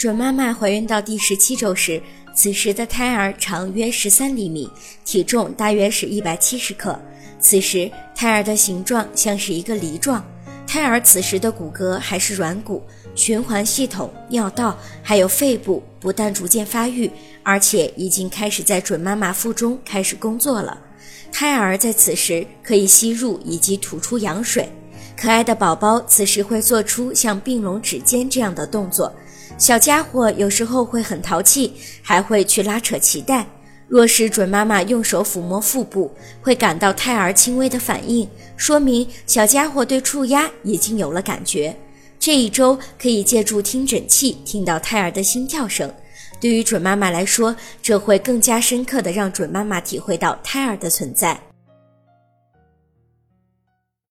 准妈妈怀孕到第十七周时，此时的胎儿长约十三厘米，体重大约是一百七十克。此时胎儿的形状像是一个梨状，胎儿此时的骨骼还是软骨，循环系统、尿道还有肺部不但逐渐发育，而且已经开始在准妈妈腹中开始工作了。胎儿在此时可以吸入以及吐出羊水，可爱的宝宝此时会做出像并拢指尖这样的动作。小家伙有时候会很淘气，还会去拉扯脐带。若是准妈妈用手抚摸腹部，会感到胎儿轻微的反应，说明小家伙对触压已经有了感觉。这一周可以借助听诊器听到胎儿的心跳声。对于准妈妈来说，这会更加深刻的让准妈妈体会到胎儿的存在。